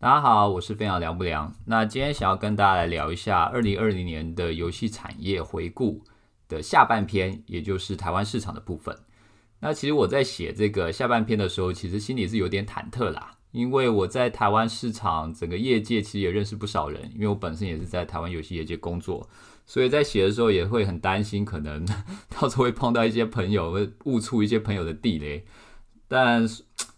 大家好，我是分享梁不良。那今天想要跟大家来聊一下二零二零年的游戏产业回顾的下半篇，也就是台湾市场的部分。那其实我在写这个下半篇的时候，其实心里是有点忐忑啦，因为我在台湾市场整个业界其实也认识不少人，因为我本身也是在台湾游戏业界工作，所以在写的时候也会很担心，可能到时候会碰到一些朋友，会误触一些朋友的地雷。但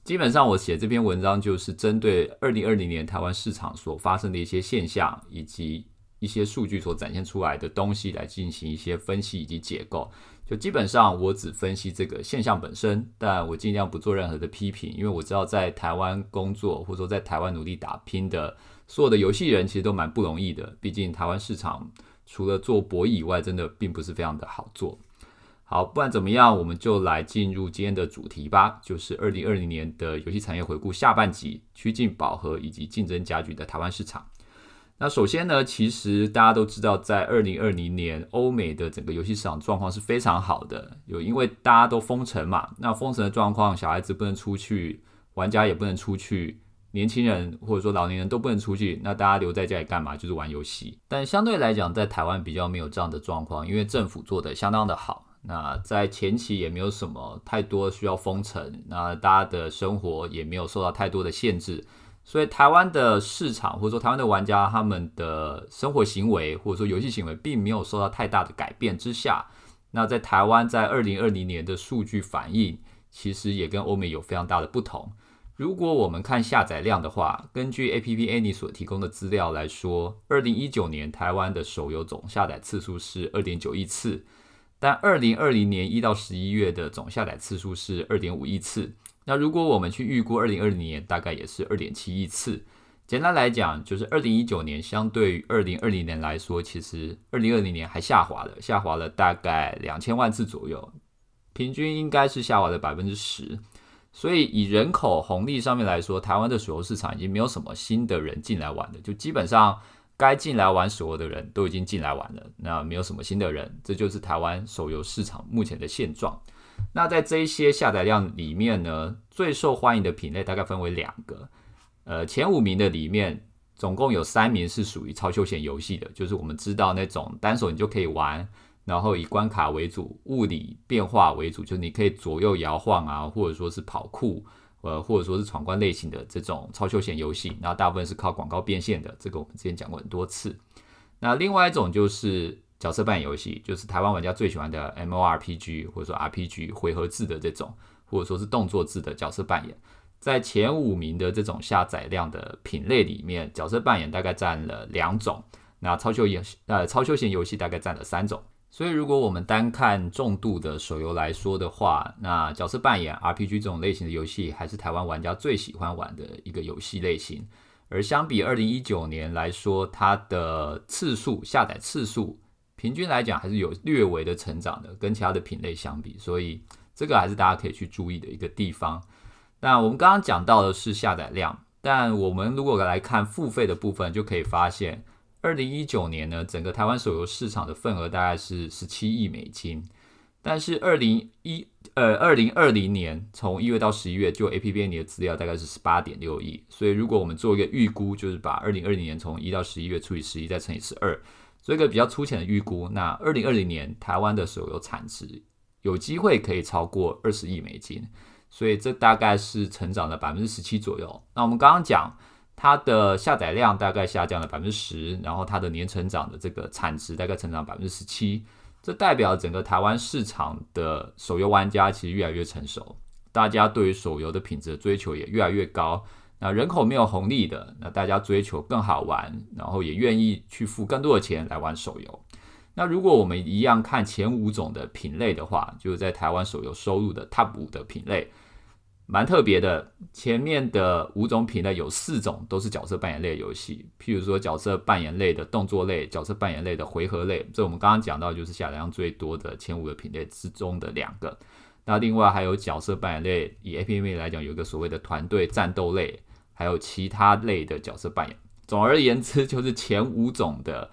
基本上，我写这篇文章就是针对二零二零年台湾市场所发生的一些现象，以及一些数据所展现出来的东西来进行一些分析以及解构。就基本上，我只分析这个现象本身，但我尽量不做任何的批评，因为我知道在台湾工作或者说在台湾努力打拼的所有的游戏人，其实都蛮不容易的。毕竟台湾市场除了做博弈以外，真的并不是非常的好做。好，不管怎么样，我们就来进入今天的主题吧，就是二零二零年的游戏产业回顾下半集，趋近饱和以及竞争加剧的台湾市场。那首先呢，其实大家都知道，在二零二零年，欧美的整个游戏市场状况是非常好的，有因为大家都封城嘛，那封城的状况，小孩子不能出去，玩家也不能出去，年轻人或者说老年人都不能出去，那大家留在家里干嘛？就是玩游戏。但相对来讲，在台湾比较没有这样的状况，因为政府做的相当的好。那在前期也没有什么太多需要封城，那大家的生活也没有受到太多的限制，所以台湾的市场或者说台湾的玩家他们的生活行为或者说游戏行为并没有受到太大的改变之下，那在台湾在二零二零年的数据反应其实也跟欧美有非常大的不同。如果我们看下载量的话，根据 A P P Any 所提供的资料来说，二零一九年台湾的手游总下载次数是二点九亿次。但二零二零年一到十一月的总下载次数是二点五亿次，那如果我们去预估二零二零年，大概也是二点七亿次。简单来讲，就是二零一九年相对于二零二零年来说，其实二零二零年还下滑了，下滑了大概两千万次左右，平均应该是下滑了百分之十。所以以人口红利上面来说，台湾的手游市场已经没有什么新的人进来玩的，就基本上。该进来玩手游的人都已经进来玩了，那没有什么新的人，这就是台湾手游市场目前的现状。那在这一些下载量里面呢，最受欢迎的品类大概分为两个，呃，前五名的里面总共有三名是属于超休闲游戏的，就是我们知道那种单手你就可以玩，然后以关卡为主，物理变化为主，就是你可以左右摇晃啊，或者说是跑酷。呃，或者说是闯关类型的这种超休闲游戏，然后大部分是靠广告变现的，这个我们之前讲过很多次。那另外一种就是角色扮演游戏，就是台湾玩家最喜欢的 M O R P G 或者说 R P G 回合制的这种，或者说是动作制的角色扮演，在前五名的这种下载量的品类里面，角色扮演大概占了两种，那超休闲呃超休闲游戏大概占了三种。所以，如果我们单看重度的手游来说的话，那角色扮演 RPG 这种类型的游戏还是台湾玩家最喜欢玩的一个游戏类型。而相比二零一九年来说，它的次数下载次数平均来讲还是有略微的成长的，跟其他的品类相比。所以，这个还是大家可以去注意的一个地方。那我们刚刚讲到的是下载量，但我们如果来看付费的部分，就可以发现。二零一九年呢，整个台湾手游市场的份额大概是十七亿美金，但是二零一呃二零二零年从一月到十一月，就 A P P N 的资料大概是十八点六亿，所以如果我们做一个预估，就是把二零二零年从一到十一月除以十一再乘以十二，做一个比较粗浅的预估，那二零二零年台湾的手游产值有机会可以超过二十亿美金，所以这大概是成长了百分之十七左右。那我们刚刚讲。它的下载量大概下降了百分之十，然后它的年成长的这个产值大概成长百分之十七，这代表整个台湾市场的手游玩家其实越来越成熟，大家对于手游的品质的追求也越来越高。那人口没有红利的，那大家追求更好玩，然后也愿意去付更多的钱来玩手游。那如果我们一样看前五种的品类的话，就是在台湾手游收入的 Top 五的品类。蛮特别的，前面的五种品类有四种都是角色扮演类游戏，譬如说角色扮演类的动作类、角色扮演类的回合类，这我们刚刚讲到就是下载量最多的前五个品类之中的两个。那另外还有角色扮演类，以 A P M 来讲，有一个所谓的团队战斗类，还有其他类的角色扮演。总而言之，就是前五种的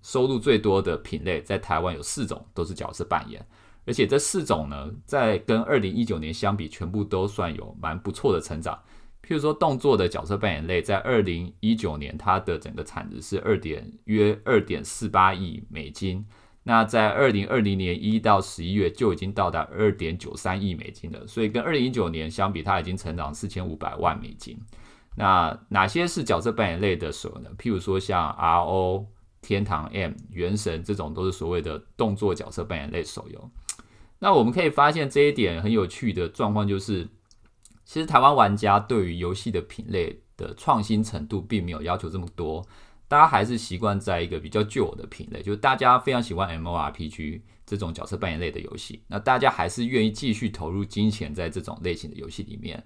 收入最多的品类，在台湾有四种都是角色扮演。而且这四种呢，在跟二零一九年相比，全部都算有蛮不错的成长。譬如说动作的角色扮演类，在二零一九年它的整个产值是二点约二点四八亿美金，那在二零二零年一到十一月就已经到达二点九三亿美金了，所以跟二零一九年相比，它已经成长四千五百万美金。那哪些是角色扮演类的手游呢？譬如说像 RO、天堂 M、原神这种都是所谓的动作角色扮演类手游。那我们可以发现这一点很有趣的状况就是，其实台湾玩家对于游戏的品类的创新程度并没有要求这么多，大家还是习惯在一个比较旧的品类，就是大家非常喜欢 MORPG 这种角色扮演类的游戏，那大家还是愿意继续投入金钱在这种类型的游戏里面。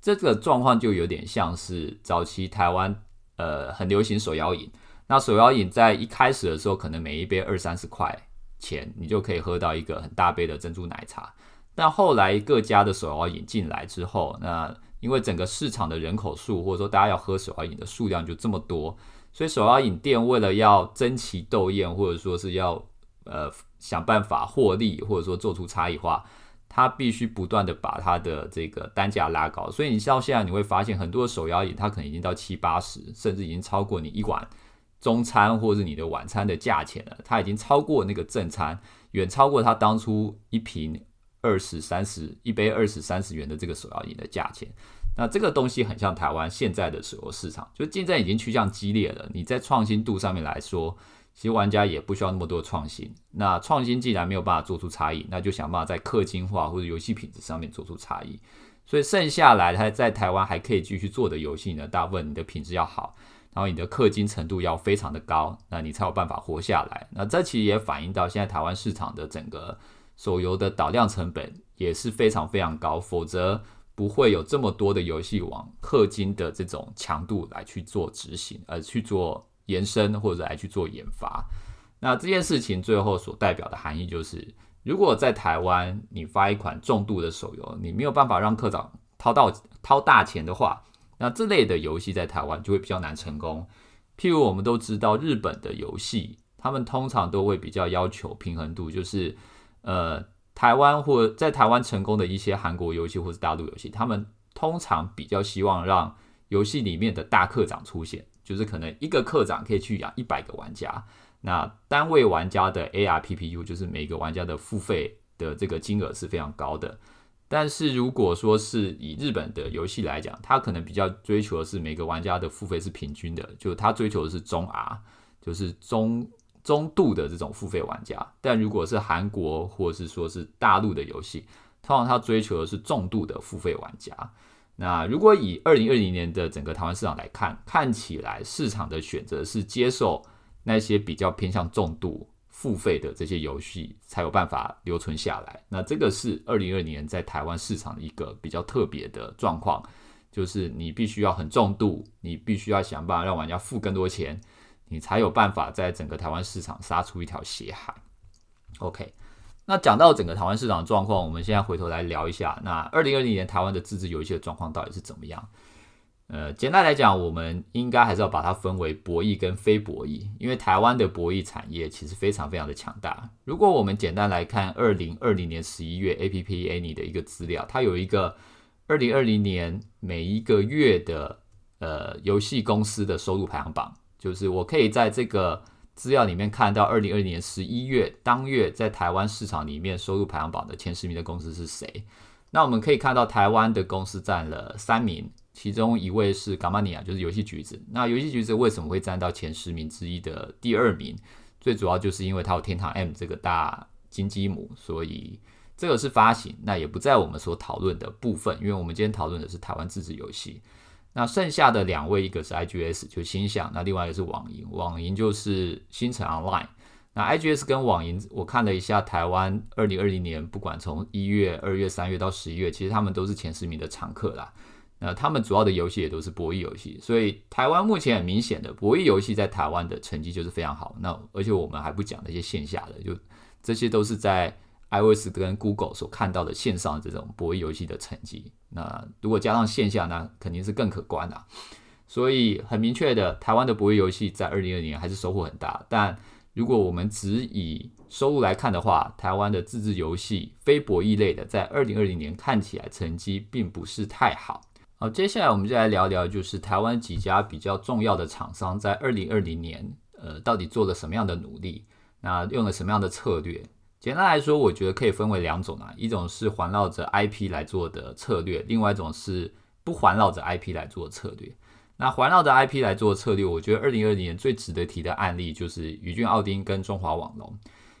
这个状况就有点像是早期台湾，呃，很流行手摇饮。那手摇饮在一开始的时候，可能每一杯二三十块钱，你就可以喝到一个很大杯的珍珠奶茶。但后来各家的手摇饮进来之后，那因为整个市场的人口数，或者说大家要喝手摇饮的数量就这么多，所以手摇饮店为了要争奇斗艳，或者说是要呃想办法获利，或者说做出差异化。它必须不断的把它的这个单价拉高，所以你到现在你会发现很多手摇饮它可能已经到七八十，甚至已经超过你一碗中餐或者是你的晚餐的价钱了。它已经超过那个正餐，远超过它当初一瓶二十三十一杯二十三十元的这个手摇饮的价钱。那这个东西很像台湾现在的手游市场，就竞争已经趋向激烈了。你在创新度上面来说。其实玩家也不需要那么多创新。那创新既然没有办法做出差异，那就想办法在氪金化或者游戏品质上面做出差异。所以剩下来，它在台湾还可以继续做的游戏呢，大部分你的品质要好，然后你的氪金程度要非常的高，那你才有办法活下来。那这其实也反映到现在台湾市场的整个手游的导量成本也是非常非常高，否则不会有这么多的游戏往氪金的这种强度来去做执行，而去做。延伸或者来去做研发，那这件事情最后所代表的含义就是，如果在台湾你发一款重度的手游，你没有办法让科长掏到掏大钱的话，那这类的游戏在台湾就会比较难成功。譬如我们都知道，日本的游戏，他们通常都会比较要求平衡度，就是呃，台湾或在台湾成功的一些韩国游戏或是大陆游戏，他们通常比较希望让游戏里面的大课长出现。就是可能一个课长可以去养一百个玩家，那单位玩家的 ARPPU 就是每个玩家的付费的这个金额是非常高的。但是如果说是以日本的游戏来讲，它可能比较追求的是每个玩家的付费是平均的，就它追求的是中 R，就是中中度的这种付费玩家。但如果是韩国或是说是大陆的游戏，通常它追求的是重度的付费玩家。那如果以二零二零年的整个台湾市场来看，看起来市场的选择是接受那些比较偏向重度付费的这些游戏，才有办法留存下来。那这个是二零二零年在台湾市场的一个比较特别的状况，就是你必须要很重度，你必须要想办法让玩家付更多钱，你才有办法在整个台湾市场杀出一条血海。OK。那讲到整个台湾市场的状况，我们现在回头来聊一下，那二零二零年台湾的自制游戏的状况到底是怎么样？呃，简单来讲，我们应该还是要把它分为博弈跟非博弈，因为台湾的博弈产业其实非常非常的强大。如果我们简单来看二零二零年十一月 A P P A N Y 的一个资料，它有一个二零二零年每一个月的呃游戏公司的收入排行榜，就是我可以在这个。资料里面看到，二零二零年十一月当月在台湾市场里面收入排行榜的前十名的公司是谁？那我们可以看到，台湾的公司占了三名，其中一位是 Gamania，就是游戏橘子。那游戏橘子为什么会占到前十名之一的第二名？最主要就是因为它有天堂 M 这个大金鸡母，所以这个是发行，那也不在我们所讨论的部分，因为我们今天讨论的是台湾自制游戏。那剩下的两位，一个是 IGS，就星象；那另外一个是网银，网银就是星辰 Online。那 IGS 跟网银，我看了一下，台湾二零二零年，不管从一月、二月、三月到十一月，其实他们都是前十名的常客啦。那他们主要的游戏也都是博弈游戏，所以台湾目前很明显的博弈游戏在台湾的成绩就是非常好。那而且我们还不讲那些线下的，就这些都是在。iOS 跟 Google 所看到的线上这种博弈游戏的成绩，那如果加上线下，那肯定是更可观的。所以很明确的，台湾的博弈游戏在二零二零年还是收获很大。但如果我们只以收入来看的话，台湾的自制游戏非博弈类的，在二零二零年看起来成绩并不是太好。好，接下来我们就来聊聊，就是台湾几家比较重要的厂商在二零二零年，呃，到底做了什么样的努力？那用了什么样的策略？简单来说，我觉得可以分为两种啊，一种是环绕着 IP 来做的策略，另外一种是不环绕着 IP 来做的策略。那环绕着 IP 来做策略，我觉得二零二零年最值得提的案例就是宇峻奥丁跟中华网龙。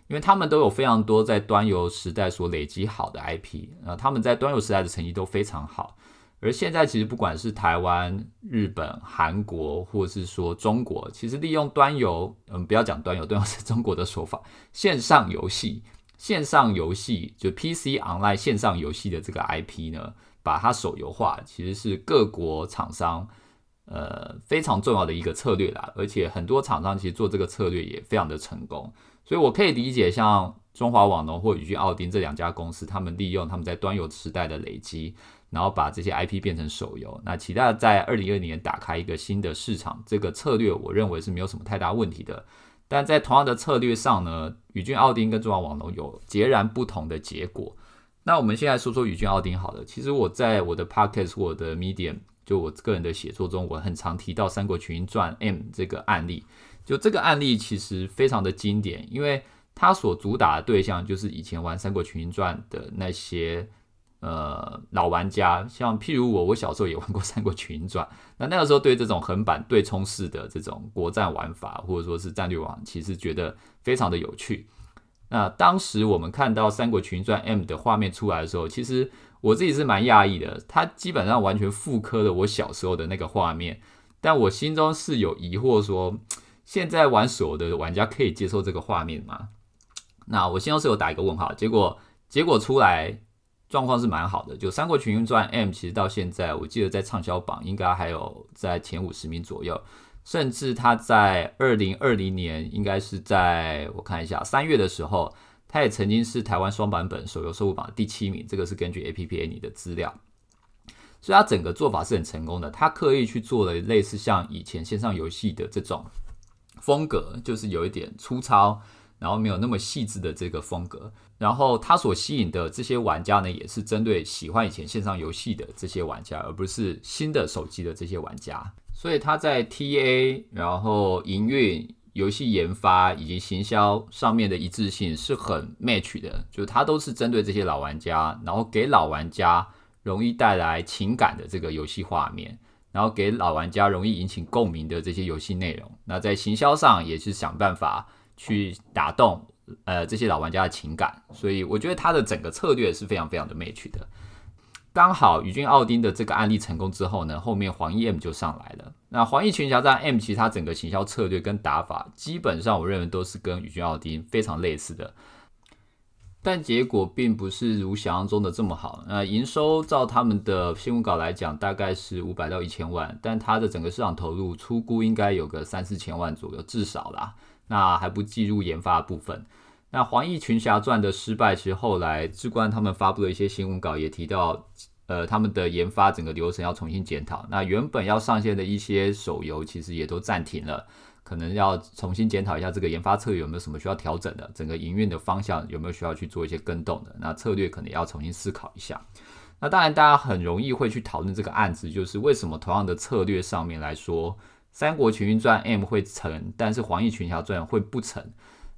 因为他们都有非常多在端游时代所累积好的 IP，呃，他们在端游时代的成绩都非常好。而现在其实不管是台湾、日本、韩国，或是说中国，其实利用端游，嗯，不要讲端游，端游是中国的说法，线上游戏、线上游戏就 PC online 线上游戏的这个 IP 呢，把它手游化，其实是各国厂商呃非常重要的一个策略啦。而且很多厂商其实做这个策略也非常的成功。所以，我可以理解，像中华网龙或宇峻奥丁这两家公司，他们利用他们在端游时代的累积，然后把这些 IP 变成手游。那期待在二零二零年打开一个新的市场，这个策略我认为是没有什么太大问题的。但在同样的策略上呢，宇峻奥丁跟中华网龙有截然不同的结果。那我们现在说说宇峻奥丁好了。其实我在我的 Podcast 或者 Medium，就我个人的写作中，我很常提到《三国群英传 M》这个案例。就这个案例其实非常的经典，因为它所主打的对象就是以前玩《三国群英传》的那些呃老玩家，像譬如我，我小时候也玩过《三国群传》，那那个时候对这种横版对冲式的这种国战玩法，或者说是战略网，其实觉得非常的有趣。那当时我们看到《三国群传 M》的画面出来的时候，其实我自己是蛮讶异的，它基本上完全复刻了我小时候的那个画面，但我心中是有疑惑说。现在玩手游的玩家可以接受这个画面吗？那我心中是有打一个问号，结果结果出来状况是蛮好的。就《三国群英传 M》其实到现在，我记得在畅销榜应该还有在前五十名左右，甚至它在二零二零年应该是在我看一下三月的时候，它也曾经是台湾双版本手游收入榜第七名。这个是根据 APPA 你的资料，所以它整个做法是很成功的。它刻意去做了类似像以前线上游戏的这种。风格就是有一点粗糙，然后没有那么细致的这个风格。然后它所吸引的这些玩家呢，也是针对喜欢以前线上游戏的这些玩家，而不是新的手机的这些玩家。所以它在 TA、然后营运、游戏研发以及行销上面的一致性是很 match 的，就它都是针对这些老玩家，然后给老玩家容易带来情感的这个游戏画面。然后给老玩家容易引起共鸣的这些游戏内容，那在行销上也是想办法去打动呃这些老玩家的情感，所以我觉得他的整个策略是非常非常的 match 的。刚好宇峻奥丁的这个案例成功之后呢，后面黄奕 M 就上来了。那黄奕群侠战 M 其实它整个行销策略跟打法，基本上我认为都是跟宇峻奥丁非常类似的。但结果并不是如想象中的这么好。那营收照他们的新闻稿来讲，大概是五百到一千万，但它的整个市场投入出估应该有个三四千万左右，至少啦。那还不计入研发部分。那《黄奕群侠传》的失败，其实后来志关他们发布了一些新闻稿也提到，呃，他们的研发整个流程要重新检讨。那原本要上线的一些手游，其实也都暂停了。可能要重新检讨一下这个研发策略有没有什么需要调整的，整个营运的方向有没有需要去做一些更动的，那策略可能要重新思考一下。那当然，大家很容易会去讨论这个案子，就是为什么同样的策略上面来说，《三国群英传 M》会成，但是《黄奕群侠传》会不成？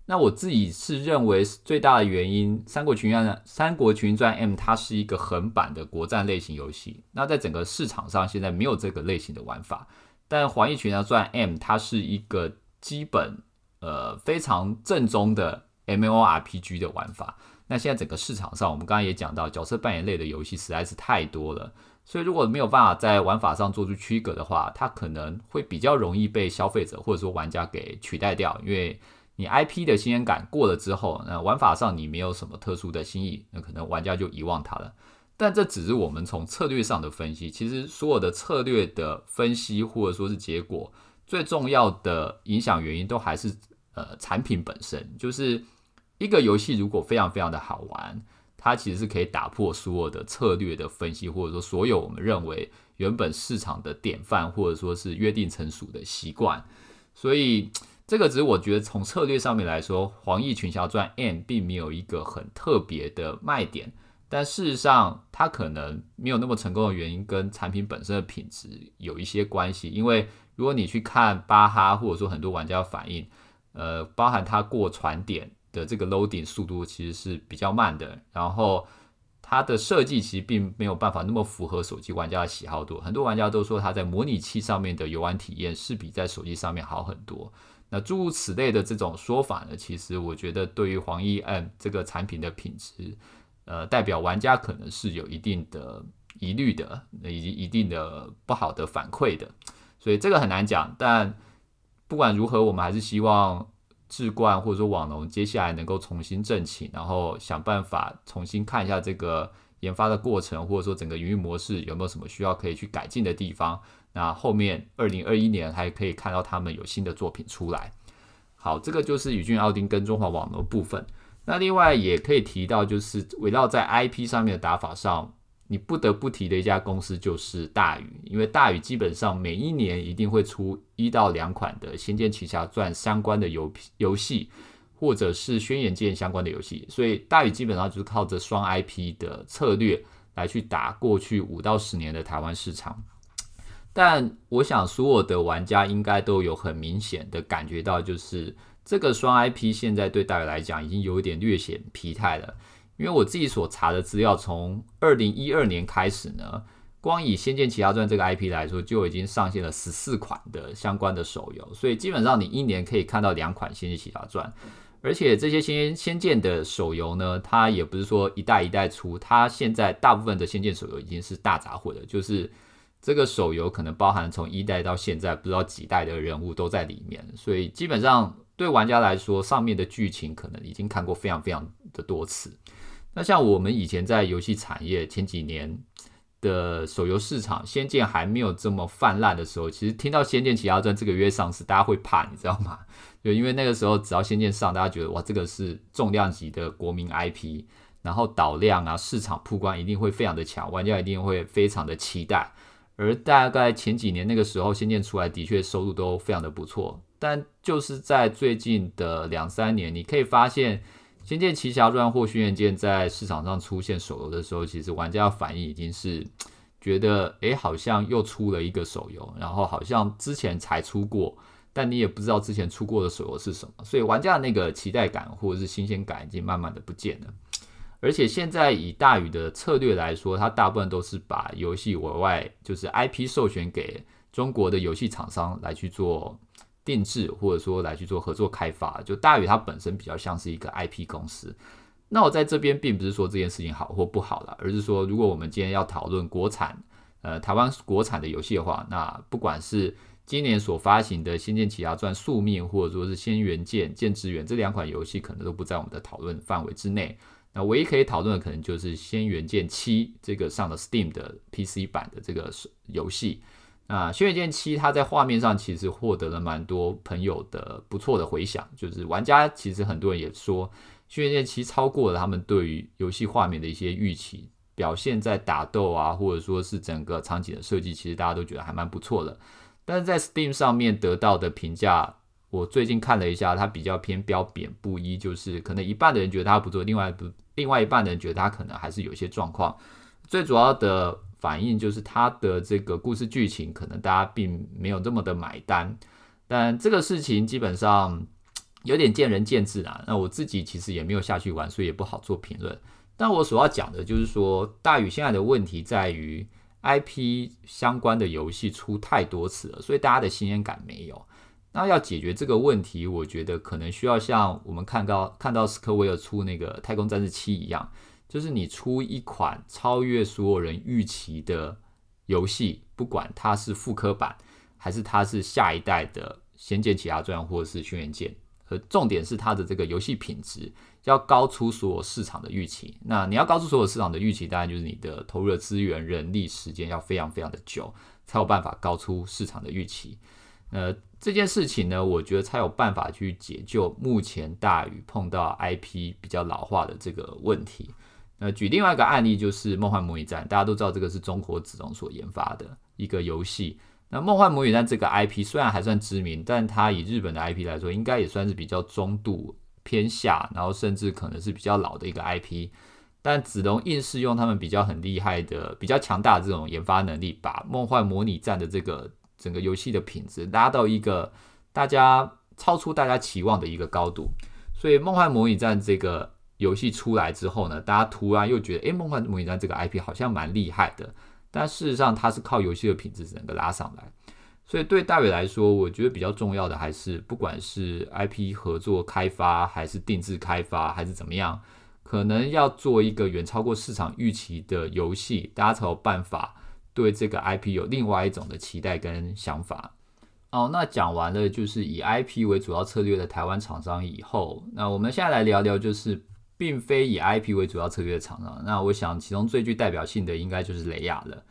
那我自己是认为最大的原因，《三国群英传》《三国群英传 M》它是一个横版的国战类型游戏，那在整个市场上现在没有这个类型的玩法。但《黄奕群侠传 M》它是一个基本呃非常正宗的 M O R P G 的玩法。那现在整个市场上，我们刚刚也讲到，角色扮演类的游戏实在是太多了，所以如果没有办法在玩法上做出区隔的话，它可能会比较容易被消费者或者说玩家给取代掉。因为你 I P 的新鲜感过了之后，那玩法上你没有什么特殊的新意，那可能玩家就遗忘它了。但这只是我们从策略上的分析，其实所有的策略的分析或者说是结果，最重要的影响原因都还是呃产品本身。就是一个游戏如果非常非常的好玩，它其实是可以打破所有的策略的分析，或者说所有我们认为原本市场的典范或者说是约定成熟的习惯。所以这个只是我觉得从策略上面来说，《黄奕群侠传 N》并没有一个很特别的卖点。但事实上，它可能没有那么成功的原因，跟产品本身的品质有一些关系。因为如果你去看巴哈，或者说很多玩家反映，呃，包含它过传点的这个 loading 速度其实是比较慢的，然后它的设计其实并没有办法那么符合手机玩家的喜好度。很多玩家都说它在模拟器上面的游玩体验是比在手机上面好很多。那诸如此类的这种说法呢，其实我觉得对于黄一 M 这个产品的品质。呃，代表玩家可能是有一定的疑虑的，以及一定的不好的反馈的，所以这个很难讲。但不管如何，我们还是希望智冠或者说网龙接下来能够重新振起，然后想办法重新看一下这个研发的过程，或者说整个营运模式有没有什么需要可以去改进的地方。那后面二零二一年还可以看到他们有新的作品出来。好，这个就是宇峻奥丁跟中华网龙部分。那另外也可以提到，就是围绕在 IP 上面的打法上，你不得不提的一家公司就是大宇，因为大宇基本上每一年一定会出一到两款的《仙剑奇侠传》相关的游游戏，或者是《轩辕剑》相关的游戏，所以大宇基本上就是靠着双 IP 的策略来去打过去五到十年的台湾市场。但我想所有的玩家应该都有很明显的感觉到，就是。这个双 IP 现在对大家来讲已经有一点略显疲态了，因为我自己所查的资料，从二零一二年开始呢，光以《仙剑奇侠传》这个 IP 来说，就已经上线了十四款的相关的手游，所以基本上你一年可以看到两款《仙剑奇侠传》，而且这些仙仙剑的手游呢，它也不是说一代一代出，它现在大部分的仙剑手游已经是大杂烩了，就是这个手游可能包含从一代到现在不知道几代的人物都在里面，所以基本上。对玩家来说，上面的剧情可能已经看过非常非常的多次。那像我们以前在游戏产业前几年的手游市场，《仙剑》还没有这么泛滥的时候，其实听到《仙剑奇侠传》这个月上市，大家会怕，你知道吗？就因为那个时候只要《仙剑》上，大家觉得哇，这个是重量级的国民 IP，然后导量啊、市场曝光一定会非常的强，玩家一定会非常的期待。而大概前几年那个时候，《仙剑》出来的确收入都非常的不错。但就是在最近的两三年，你可以发现《仙剑奇侠传》或《轩辕剑》在市场上出现手游的时候，其实玩家的反应已经是觉得，哎，好像又出了一个手游，然后好像之前才出过，但你也不知道之前出过的手游是什么，所以玩家的那个期待感或者是新鲜感已经慢慢的不见了。而且现在以大宇的策略来说，它大部分都是把游戏额外就是 IP 授权给中国的游戏厂商来去做。定制或者说来去做合作开发，就大宇它本身比较像是一个 IP 公司。那我在这边并不是说这件事情好或不好了，而是说如果我们今天要讨论国产，呃，台湾国产的游戏的话，那不管是今年所发行的《仙剑奇侠传：宿命》或者说是《仙元剑剑之源》这两款游戏，可能都不在我们的讨论范围之内。那唯一可以讨论的，可能就是《仙元剑七》这个上了 Steam 的 PC 版的这个游戏。啊，《轩辕剑七》它在画面上其实获得了蛮多朋友的不错的回响，就是玩家其实很多人也说，《轩辕剑七》超过了他们对于游戏画面的一些预期，表现在打斗啊，或者说是整个场景的设计，其实大家都觉得还蛮不错的。但是在 Steam 上面得到的评价，我最近看了一下，它比较偏标贬不一，就是可能一半的人觉得它不错，另外不另外一半的人觉得它可能还是有些状况。最主要的。反映就是它的这个故事剧情，可能大家并没有这么的买单，但这个事情基本上 有点见仁见智啊。那我自己其实也没有下去玩，所以也不好做评论。但我所要讲的就是说，大宇现在的问题在于 IP 相关的游戏出太多次了，所以大家的新鲜感没有。那要解决这个问题，我觉得可能需要像我们看到看到斯科威尔出那个《太空战士七》一样。就是你出一款超越所有人预期的游戏，不管它是复刻版，还是它是下一代的《仙剑奇侠传》或者是《轩辕剑》，和重点是它的这个游戏品质要高出所有市场的预期。那你要高出所有市场的预期，当然就是你的投入的资源、人力、时间要非常非常的久，才有办法高出市场的预期。呃，这件事情呢，我觉得才有办法去解救目前大宇碰到 IP 比较老化的这个问题。那举另外一个案例，就是《梦幻模拟战》，大家都知道这个是中国子龙所研发的一个游戏。那《梦幻模拟战》这个 IP 虽然还算知名，但它以日本的 IP 来说，应该也算是比较中度偏下，然后甚至可能是比较老的一个 IP。但子龙硬是用他们比较很厉害的、比较强大的这种研发能力，把梦幻模拟战的这个整个游戏的品质拉到一个大家超出大家期望的一个高度。所以梦幻模拟战这个游戏出来之后呢，大家突然又觉得，诶，梦幻模拟战这个 IP 好像蛮厉害的。但事实上，它是靠游戏的品质整个拉上来。所以对大伟来说，我觉得比较重要的还是，不管是 IP 合作开发，还是定制开发，还是怎么样。可能要做一个远超过市场预期的游戏，大家才有办法对这个 IP 有另外一种的期待跟想法。哦，那讲完了就是以 IP 为主要策略的台湾厂商以后，那我们现在来聊聊就是并非以 IP 为主要策略的厂商。那我想其中最具代表性的应该就是雷亚了。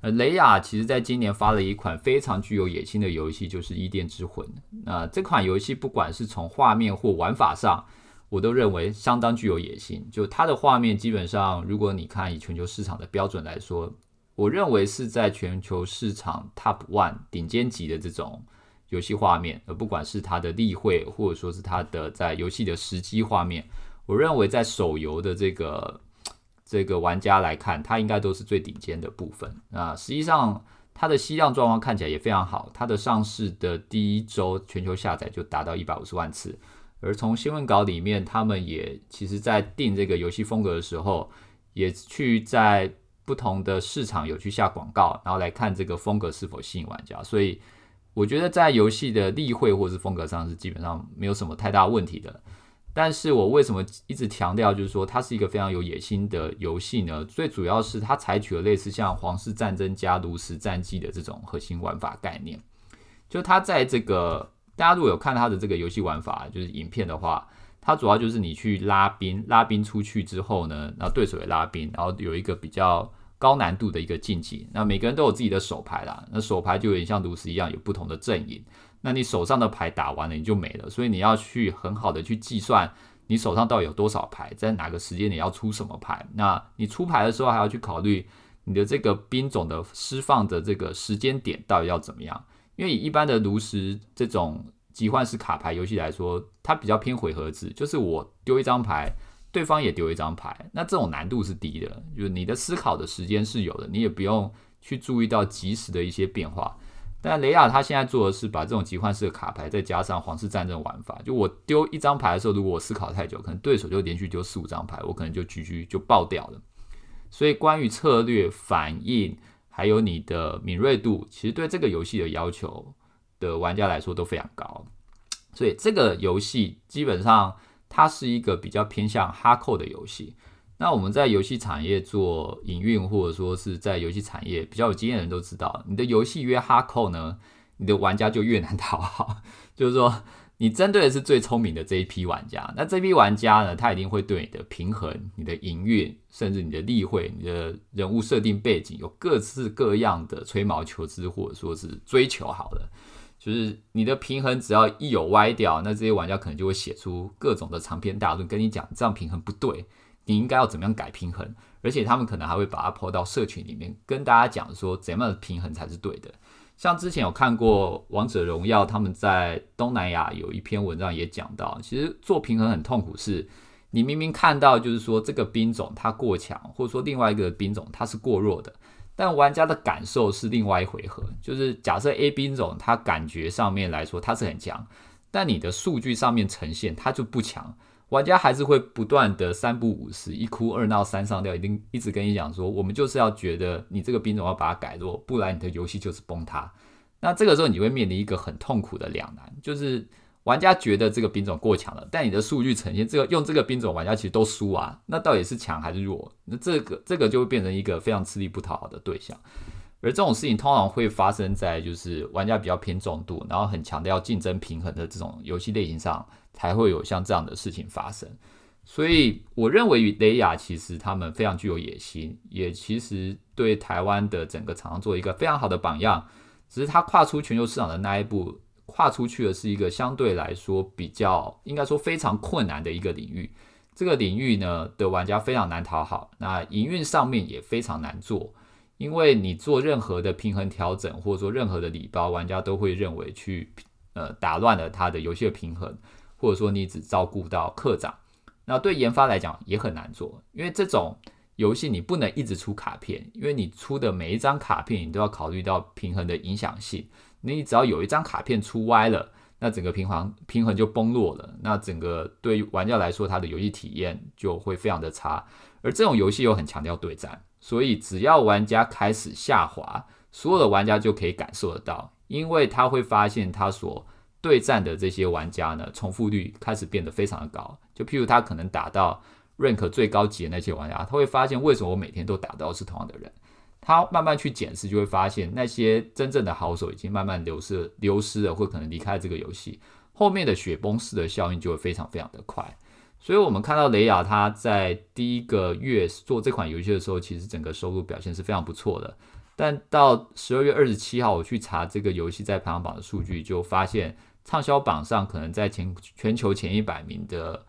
呃，雷亚其实在今年发了一款非常具有野心的游戏，就是《伊甸之魂》。那这款游戏不管是从画面或玩法上，我都认为相当具有野心。就它的画面，基本上如果你看以全球市场的标准来说，我认为是在全球市场 Top One 顶尖级的这种游戏画面。而不管是它的例会，或者说是它的在游戏的实机画面，我认为在手游的这个这个玩家来看，它应该都是最顶尖的部分。那实际上它的吸量状况看起来也非常好。它的上市的第一周全球下载就达到一百五十万次。而从新闻稿里面，他们也其实在定这个游戏风格的时候，也去在不同的市场有去下广告，然后来看这个风格是否吸引玩家。所以我觉得在游戏的例会或是风格上是基本上没有什么太大问题的。但是我为什么一直强调就是说它是一个非常有野心的游戏呢？最主要是它采取了类似像《皇室战争》加《炉石战记》的这种核心玩法概念，就它在这个。大家如果有看它的这个游戏玩法，就是影片的话，它主要就是你去拉兵，拉兵出去之后呢，然后对手也拉兵，然后有一个比较高难度的一个竞技。那每个人都有自己的手牌啦，那手牌就有点像炉石一样，有不同的阵营。那你手上的牌打完了，你就没了，所以你要去很好的去计算你手上到底有多少牌，在哪个时间你要出什么牌。那你出牌的时候还要去考虑你的这个兵种的释放的这个时间点到底要怎么样。因为以一般的炉石这种集换式卡牌游戏来说，它比较偏回合制，就是我丢一张牌，对方也丢一张牌，那这种难度是低的，就是你的思考的时间是有的，你也不用去注意到及时的一些变化。但雷亚他现在做的是把这种集换式的卡牌再加上皇室战争玩法，就我丢一张牌的时候，如果我思考太久，可能对手就连续丢四五张牌，我可能就局局就爆掉了。所以关于策略反应。还有你的敏锐度，其实对这个游戏的要求的玩家来说都非常高，所以这个游戏基本上它是一个比较偏向哈扣的游戏。那我们在游戏产业做营运，或者说是在游戏产业比较有经验的人都知道，你的游戏越哈扣呢，你的玩家就越难讨好，就是说。你针对的是最聪明的这一批玩家，那这批玩家呢，他一定会对你的平衡、你的营运，甚至你的例会、你的人物设定背景有各式各样的吹毛求疵，或者说是追求。好了，就是你的平衡只要一有歪掉，那这些玩家可能就会写出各种的长篇大论，跟你讲这样平衡不对，你应该要怎么样改平衡，而且他们可能还会把它抛到社群里面，跟大家讲说怎样的平衡才是对的。像之前有看过《王者荣耀》，他们在东南亚有一篇文章也讲到，其实做平衡很痛苦。是你明明看到，就是说这个兵种它过强，或者说另外一个兵种它是过弱的，但玩家的感受是另外一回合。就是假设 A 兵种它感觉上面来说它是很强，但你的数据上面呈现它就不强。玩家还是会不断的三不五时，一哭二闹三上吊，一定一直跟你讲说，我们就是要觉得你这个兵种要把它改弱，不然你的游戏就是崩塌。那这个时候你会面临一个很痛苦的两难，就是玩家觉得这个兵种过强了，但你的数据呈现这个用这个兵种玩家其实都输啊，那到底是强还是弱？那这个这个就会变成一个非常吃力不讨好的对象。而这种事情通常会发生在就是玩家比较偏重度，然后很强调竞争平衡的这种游戏类型上。才会有像这样的事情发生，所以我认为雷亚其实他们非常具有野心，也其实对台湾的整个厂商做一个非常好的榜样。只是他跨出全球市场的那一步，跨出去的是一个相对来说比较应该说非常困难的一个领域。这个领域呢的玩家非常难讨好，那营运上面也非常难做，因为你做任何的平衡调整或者说任何的礼包，玩家都会认为去呃打乱了他的游戏的平衡。或者说你只照顾到课长，那对研发来讲也很难做，因为这种游戏你不能一直出卡片，因为你出的每一张卡片你都要考虑到平衡的影响性。你只要有一张卡片出歪了，那整个平衡平衡就崩落了，那整个对于玩家来说，他的游戏体验就会非常的差。而这种游戏又很强调对战，所以只要玩家开始下滑，所有的玩家就可以感受得到，因为他会发现他所对战的这些玩家呢，重复率开始变得非常的高。就譬如他可能打到 rank 最高级的那些玩家，他会发现为什么我每天都打到是同样的人。他慢慢去检视，就会发现那些真正的好手已经慢慢流失、流失了，或可能离开这个游戏。后面的雪崩式的效应就会非常非常的快。所以，我们看到雷亚他在第一个月做这款游戏的时候，其实整个收入表现是非常不错的。但到十二月二十七号，我去查这个游戏在排行榜的数据，就发现畅销榜上可能在前全球前一百名的。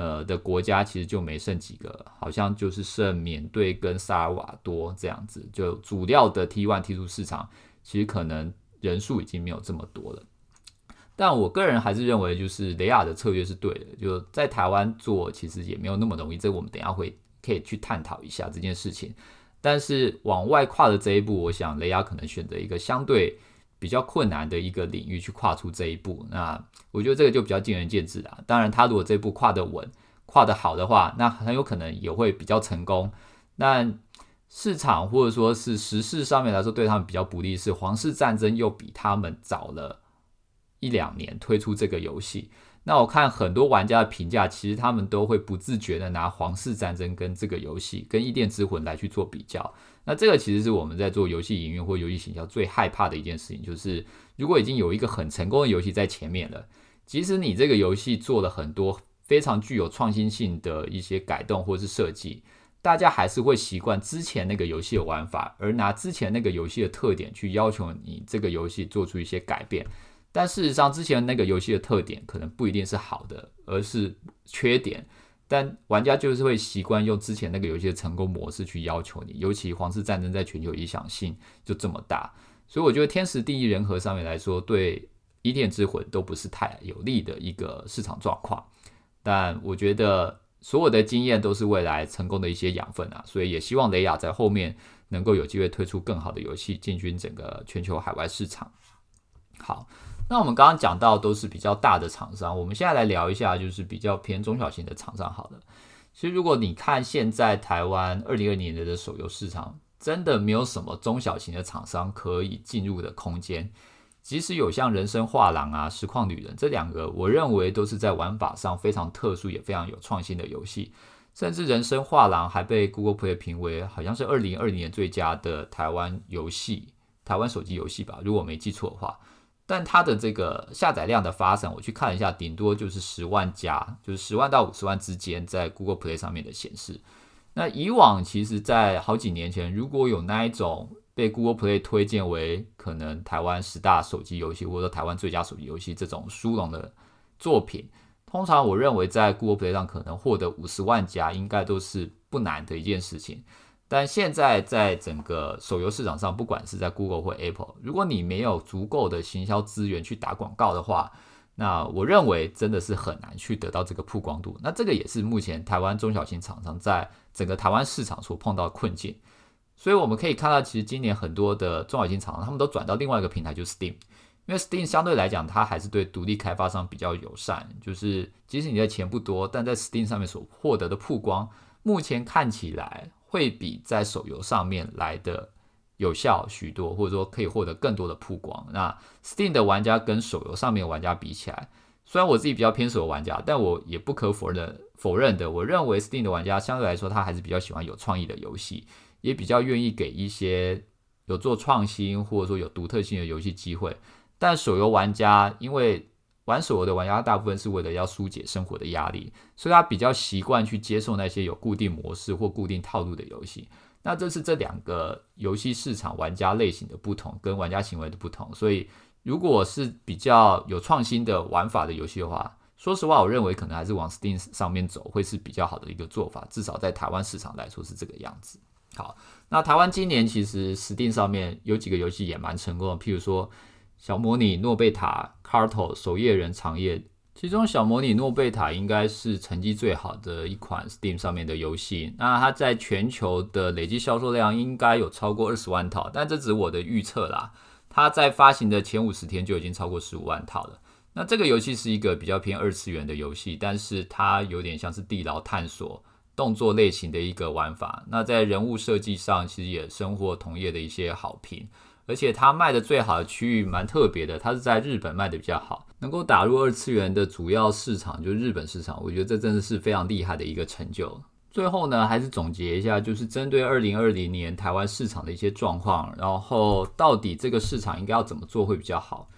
呃的国家其实就没剩几个，好像就是剩缅甸跟萨尔瓦多这样子，就主要的 T one 踢出市场，其实可能人数已经没有这么多了。但我个人还是认为，就是雷亚的策略是对的，就在台湾做其实也没有那么容易，这我们等下会可以去探讨一下这件事情。但是往外跨的这一步，我想雷亚可能选择一个相对。比较困难的一个领域去跨出这一步，那我觉得这个就比较见仁见智啊。当然，他如果这一步跨得稳、跨得好的话，那很有可能也会比较成功。那市场或者说是时事上面来说，对他们比较不利是皇室战争又比他们早了一两年推出这个游戏。那我看很多玩家的评价，其实他们都会不自觉的拿皇室战争跟这个游戏、跟异电之魂来去做比较。那这个其实是我们在做游戏营运或游戏行销最害怕的一件事情，就是如果已经有一个很成功的游戏在前面了，即使你这个游戏做了很多非常具有创新性的一些改动或是设计，大家还是会习惯之前那个游戏的玩法，而拿之前那个游戏的特点去要求你这个游戏做出一些改变。但事实上，之前那个游戏的特点可能不一定是好的，而是缺点。但玩家就是会习惯用之前那个游戏的成功模式去要求你，尤其皇室战争在全球影响性就这么大，所以我觉得天时地利人和上面来说，对伊甸之魂都不是太有利的一个市场状况。但我觉得所有的经验都是未来成功的一些养分啊，所以也希望雷亚在后面能够有机会推出更好的游戏，进军整个全球海外市场。好。那我们刚刚讲到都是比较大的厂商，我们现在来聊一下，就是比较偏中小型的厂商。好了，其实如果你看现在台湾二零二零年的手游市场，真的没有什么中小型的厂商可以进入的空间。即使有像人生画廊啊、实况旅人这两个，我认为都是在玩法上非常特殊也非常有创新的游戏，甚至人生画廊还被 Google Play 评为好像是二零二零年最佳的台湾游戏、台湾手机游戏吧，如果我没记错的话。但它的这个下载量的发展，我去看一下，顶多就是十万加，就是十万到五十万之间，在 Google Play 上面的显示。那以往其实，在好几年前，如果有那一种被 Google Play 推荐为可能台湾十大手机游戏，或者说台湾最佳手机游戏这种殊荣的作品，通常我认为在 Google Play 上可能获得五十万加，应该都是不难的一件事情。但现在在整个手游市场上，不管是在 Google 或 Apple，如果你没有足够的行销资源去打广告的话，那我认为真的是很难去得到这个曝光度。那这个也是目前台湾中小型厂商在整个台湾市场所碰到的困境。所以我们可以看到，其实今年很多的中小型厂商他们都转到另外一个平台，就是 Steam，因为 Steam 相对来讲，它还是对独立开发商比较友善。就是即使你的钱不多，但在 Steam 上面所获得的曝光，目前看起来。会比在手游上面来的有效许多，或者说可以获得更多的曝光。那 Steam 的玩家跟手游上面玩家比起来，虽然我自己比较偏手游玩家，但我也不可否认否认的，我认为 Steam 的玩家相对来说，他还是比较喜欢有创意的游戏，也比较愿意给一些有做创新或者说有独特性的游戏机会。但手游玩家因为玩手游的玩家大部分是为了要疏解生活的压力，所以他比较习惯去接受那些有固定模式或固定套路的游戏。那这是这两个游戏市场玩家类型的不同，跟玩家行为的不同。所以，如果是比较有创新的玩法的游戏的话，说实话，我认为可能还是往 Steam 上面走会是比较好的一个做法。至少在台湾市场来说是这个样子。好，那台湾今年其实 Steam 上面有几个游戏也蛮成功的，譬如说。小模拟诺贝塔、Carto、守夜人、长夜，其中，小魔女诺贝塔应该是成绩最好的一款 Steam 上面的游戏。那它在全球的累计销售量应该有超过二十万套，但这只是我的预测啦。它在发行的前五十天就已经超过十五万套了。那这个游戏是一个比较偏二次元的游戏，但是它有点像是地牢探索动作类型的一个玩法。那在人物设计上，其实也收获同业的一些好评。而且它卖的最好的区域蛮特别的，它是在日本卖的比较好，能够打入二次元的主要市场就是日本市场，我觉得这真的是非常厉害的一个成就。最后呢，还是总结一下，就是针对二零二零年台湾市场的一些状况，然后到底这个市场应该要怎么做会比较好？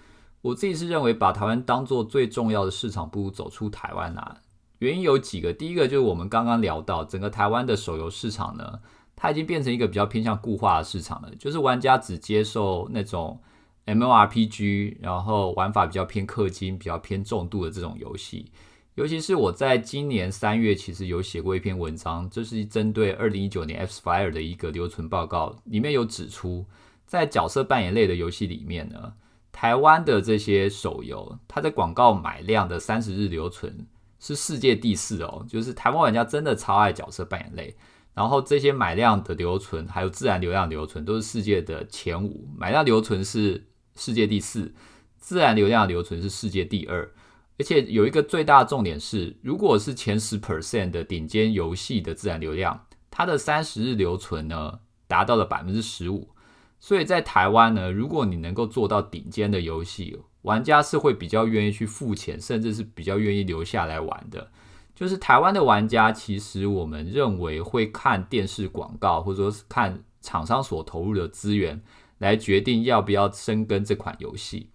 我自己是认为把台湾当做最重要的市场，不如走出台湾啊。原因有几个，第一个就是我们刚刚聊到整个台湾的手游市场呢。它已经变成一个比较偏向固化的市场了，就是玩家只接受那种 M O R P G，然后玩法比较偏氪金、比较偏重度的这种游戏。尤其是我在今年三月其实有写过一篇文章，这是针对二零一九年 X Fire 的一个留存报告，里面有指出，在角色扮演类的游戏里面呢，台湾的这些手游，它在广告买量的三十日留存是世界第四哦，就是台湾玩家真的超爱角色扮演类。然后这些买量的留存，还有自然流量留存，都是世界的前五。买量留存是世界第四，自然流量留存是世界第二。而且有一个最大的重点是，如果是前十 percent 的顶尖游戏的自然流量，它的三十日留存呢达到了百分之十五。所以在台湾呢，如果你能够做到顶尖的游戏，玩家是会比较愿意去付钱，甚至是比较愿意留下来玩的。就是台湾的玩家，其实我们认为会看电视广告，或者说是看厂商所投入的资源，来决定要不要深耕这款游戏。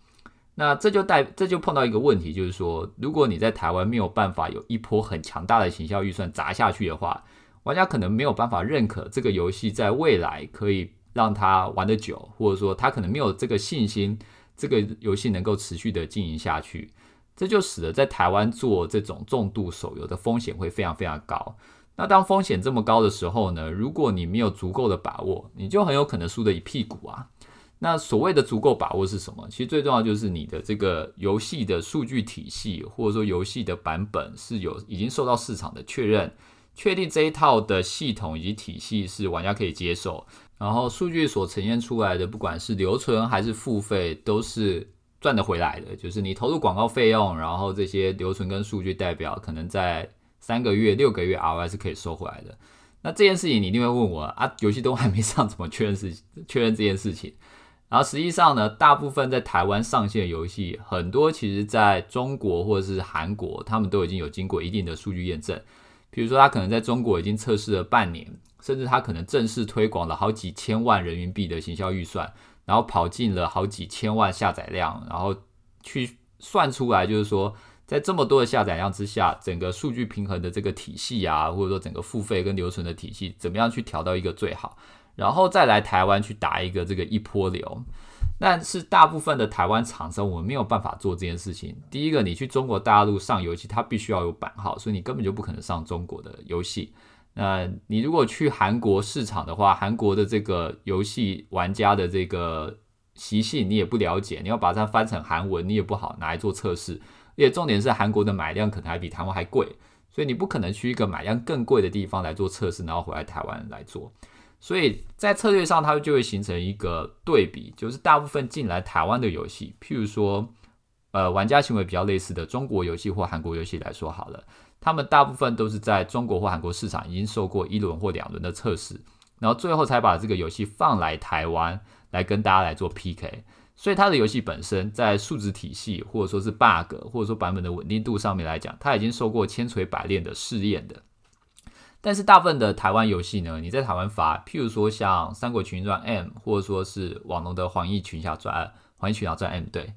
那这就带这就碰到一个问题，就是说，如果你在台湾没有办法有一波很强大的行销预算砸下去的话，玩家可能没有办法认可这个游戏在未来可以让他玩得久，或者说他可能没有这个信心，这个游戏能够持续的经营下去。这就使得在台湾做这种重度手游的风险会非常非常高。那当风险这么高的时候呢？如果你没有足够的把握，你就很有可能输得一屁股啊。那所谓的足够把握是什么？其实最重要就是你的这个游戏的数据体系，或者说游戏的版本是有已经受到市场的确认，确定这一套的系统以及体系是玩家可以接受，然后数据所呈现出来的，不管是留存还是付费，都是。赚得回来的，就是你投入广告费用，然后这些留存跟数据代表，可能在三个月、六个月 ROI 是可以收回来的。那这件事情你一定会问我啊，游戏都还没上，怎么确认事 确认这件事情？然后实际上呢，大部分在台湾上线游戏，很多其实在中国或者是韩国，他们都已经有经过一定的数据验证。比如说，他可能在中国已经测试了半年，甚至他可能正式推广了好几千万人民币的行销预算。然后跑进了好几千万下载量，然后去算出来，就是说，在这么多的下载量之下，整个数据平衡的这个体系啊，或者说整个付费跟留存的体系，怎么样去调到一个最好，然后再来台湾去打一个这个一波流。但是大部分的台湾厂商，我们没有办法做这件事情。第一个，你去中国大陆上游戏，它必须要有版号，所以你根本就不可能上中国的游戏。那你如果去韩国市场的话，韩国的这个游戏玩家的这个习性你也不了解，你要把它翻成韩文，你也不好拿来做测试。而且重点是韩国的买量可能还比台湾还贵，所以你不可能去一个买量更贵的地方来做测试，然后回来台湾来做。所以在策略上，它就会形成一个对比，就是大部分进来台湾的游戏，譬如说，呃，玩家行为比较类似的中国游戏或韩国游戏来说好了。他们大部分都是在中国或韩国市场已经受过一轮或两轮的测试，然后最后才把这个游戏放来台湾来跟大家来做 PK。所以它的游戏本身在数值体系或者说是 bug 或者说版本的稳定度上面来讲，它已经受过千锤百炼的试验的。但是大部分的台湾游戏呢，你在台湾发，譬如说像《三国群英传 M》或者说是网龙的《黄奕群侠传》《黄奕群侠传 M》对。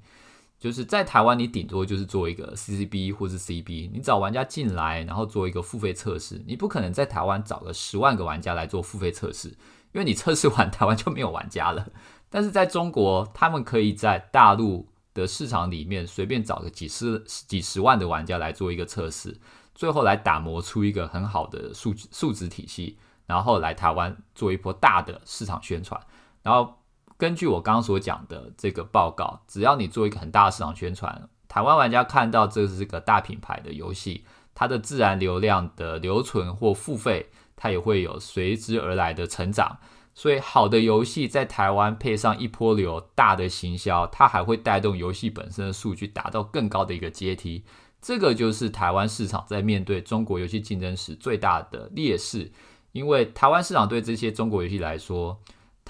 就是在台湾，你顶多就是做一个 CCB 或是 CB，你找玩家进来，然后做一个付费测试。你不可能在台湾找个十万个玩家来做付费测试，因为你测试完 台湾就没有玩家了。但是在中国，他们可以在大陆的市场里面随便找个几十几十万的玩家来做一个测试，最后来打磨出一个很好的数数值体系，然后来台湾做一波大的市场宣传，然后。根据我刚刚所讲的这个报告，只要你做一个很大的市场宣传，台湾玩家看到这是个大品牌的游戏，它的自然流量的留存或付费，它也会有随之而来的成长。所以，好的游戏在台湾配上一波流大的行销，它还会带动游戏本身的数据达到更高的一个阶梯。这个就是台湾市场在面对中国游戏竞争时最大的劣势。因为台湾市场对这些中国游戏来说，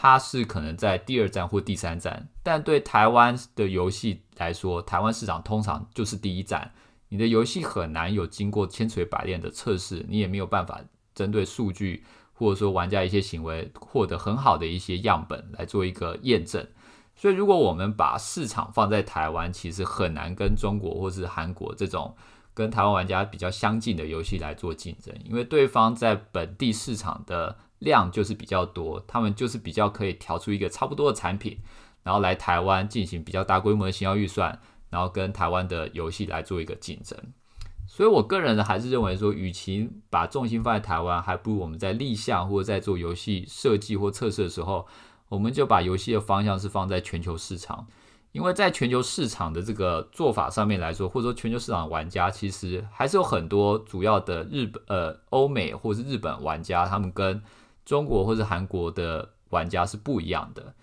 它是可能在第二站或第三站，但对台湾的游戏来说，台湾市场通常就是第一站。你的游戏很难有经过千锤百炼的测试，你也没有办法针对数据。或者说玩家一些行为获得很好的一些样本来做一个验证，所以如果我们把市场放在台湾，其实很难跟中国或是韩国这种跟台湾玩家比较相近的游戏来做竞争，因为对方在本地市场的量就是比较多，他们就是比较可以调出一个差不多的产品，然后来台湾进行比较大规模的行销预算，然后跟台湾的游戏来做一个竞争。所以，我个人呢还是认为说，与其把重心放在台湾，还不如我们在立项或者在做游戏设计或测试的时候，我们就把游戏的方向是放在全球市场。因为在全球市场的这个做法上面来说，或者说全球市场玩家，其实还是有很多主要的日本、呃欧美或是日本玩家，他们跟中国或者韩国的玩家是不一样的。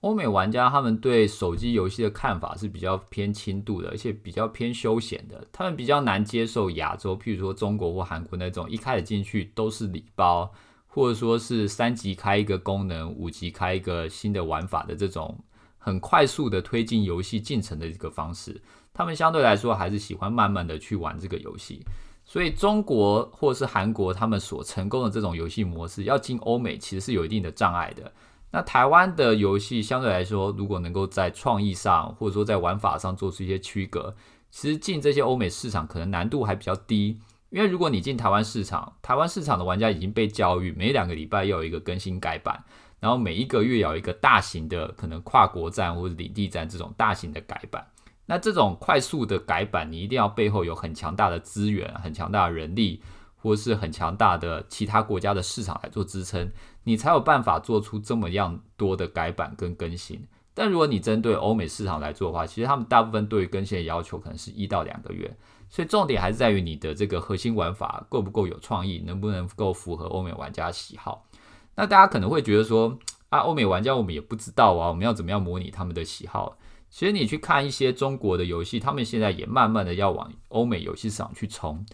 欧美玩家他们对手机游戏的看法是比较偏轻度的，而且比较偏休闲的。他们比较难接受亚洲，譬如说中国或韩国那种一开始进去都是礼包，或者说是三级开一个功能，五级开一个新的玩法的这种很快速的推进游戏进程的一个方式。他们相对来说还是喜欢慢慢的去玩这个游戏。所以中国或是韩国他们所成功的这种游戏模式，要进欧美其实是有一定的障碍的。那台湾的游戏相对来说，如果能够在创意上或者说在玩法上做出一些区隔，其实进这些欧美市场可能难度还比较低。因为如果你进台湾市场，台湾市场的玩家已经被教育每两个礼拜要有一个更新改版，然后每一个月有一个大型的可能跨国战或者领地战这种大型的改版。那这种快速的改版，你一定要背后有很强大的资源、很强大的人力，或是很强大的其他国家的市场来做支撑。你才有办法做出这么样多的改版跟更新。但如果你针对欧美市场来做的话，其实他们大部分对于更新的要求可能是一到两个月。所以重点还是在于你的这个核心玩法够不够有创意，能不能够符合欧美玩家喜好。那大家可能会觉得说啊，欧美玩家我们也不知道啊，我们要怎么样模拟他们的喜好？其实你去看一些中国的游戏，他们现在也慢慢的要往欧美游戏市场去冲。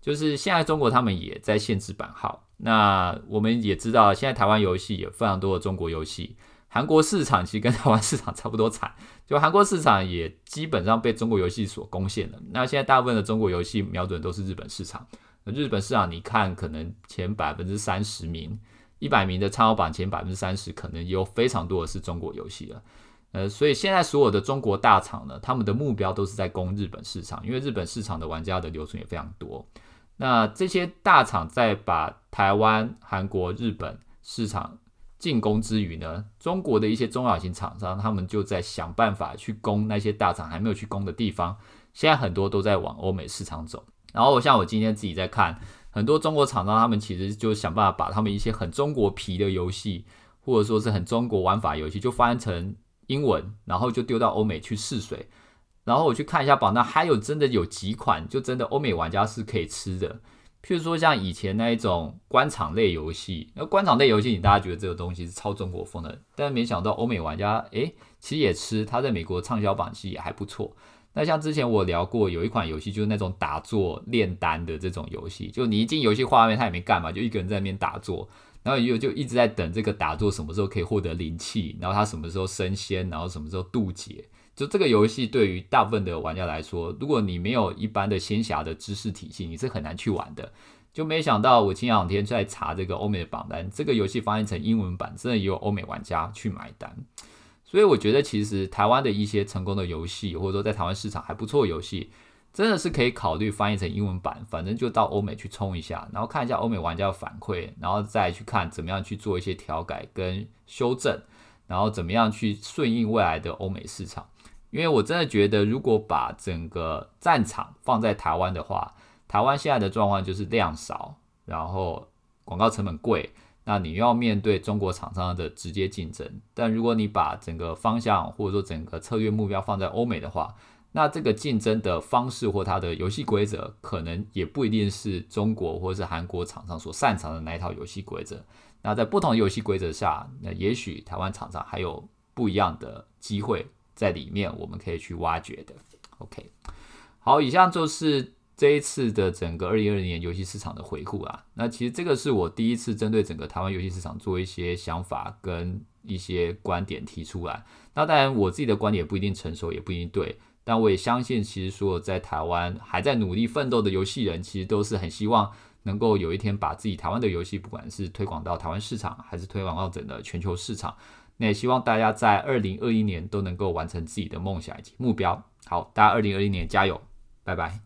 就是现在中国他们也在限制版号。那我们也知道，现在台湾游戏有非常多的中国游戏，韩国市场其实跟台湾市场差不多惨，就韩国市场也基本上被中国游戏所攻陷了。那现在大部分的中国游戏瞄准都是日本市场，日本市场你看，可能前百分之三十名，一百名的参考榜前百分之三十，可能有非常多的是中国游戏了。呃，所以现在所有的中国大厂呢，他们的目标都是在攻日本市场，因为日本市场的玩家的留存也非常多。那这些大厂在把台湾、韩国、日本市场进攻之余呢，中国的一些中小型厂商，他们就在想办法去攻那些大厂还没有去攻的地方。现在很多都在往欧美市场走。然后像我今天自己在看，很多中国厂商，他们其实就想办法把他们一些很中国皮的游戏，或者说是很中国玩法游戏，就翻成英文，然后就丢到欧美去试水。然后我去看一下榜单，还有真的有几款，就真的欧美玩家是可以吃的。譬如说像以前那一种官场类游戏，那官场类游戏，你大家觉得这个东西是超中国风的，但是没想到欧美玩家，诶，其实也吃，它在美国畅销榜其实也还不错。那像之前我聊过，有一款游戏就是那种打坐炼丹的这种游戏，就你一进游戏画面，他也没干嘛，就一个人在那边打坐，然后就就一直在等这个打坐什么时候可以获得灵气，然后他什么时候升仙，然后什么时候渡劫。就这个游戏对于大部分的玩家来说，如果你没有一般的仙侠的知识体系，你是很难去玩的。就没想到我前两天在查这个欧美的榜单，这个游戏翻译成英文版，真的也有欧美玩家去买单。所以我觉得，其实台湾的一些成功的游戏，或者说在台湾市场还不错游戏，真的是可以考虑翻译成英文版，反正就到欧美去冲一下，然后看一下欧美玩家的反馈，然后再去看怎么样去做一些调改跟修正，然后怎么样去顺应未来的欧美市场。因为我真的觉得，如果把整个战场放在台湾的话，台湾现在的状况就是量少，然后广告成本贵，那你要面对中国厂商的直接竞争。但如果你把整个方向或者说整个策略目标放在欧美的话，那这个竞争的方式或它的游戏规则，可能也不一定是中国或是韩国厂商所擅长的那一套游戏规则。那在不同的游戏规则下，那也许台湾厂商还有不一样的机会在里面，我们可以去挖掘的。OK，好，以上就是这一次的整个二零二零年游戏市场的回顾啊。那其实这个是我第一次针对整个台湾游戏市场做一些想法跟一些观点提出来。那当然，我自己的观点不一定成熟，也不一定对。但我也相信，其实所有在台湾还在努力奋斗的游戏人，其实都是很希望能够有一天把自己台湾的游戏，不管是推广到台湾市场，还是推广到整个全球市场。那也希望大家在二零二一年都能够完成自己的梦想以及目标。好，大家二零二一年加油，拜拜。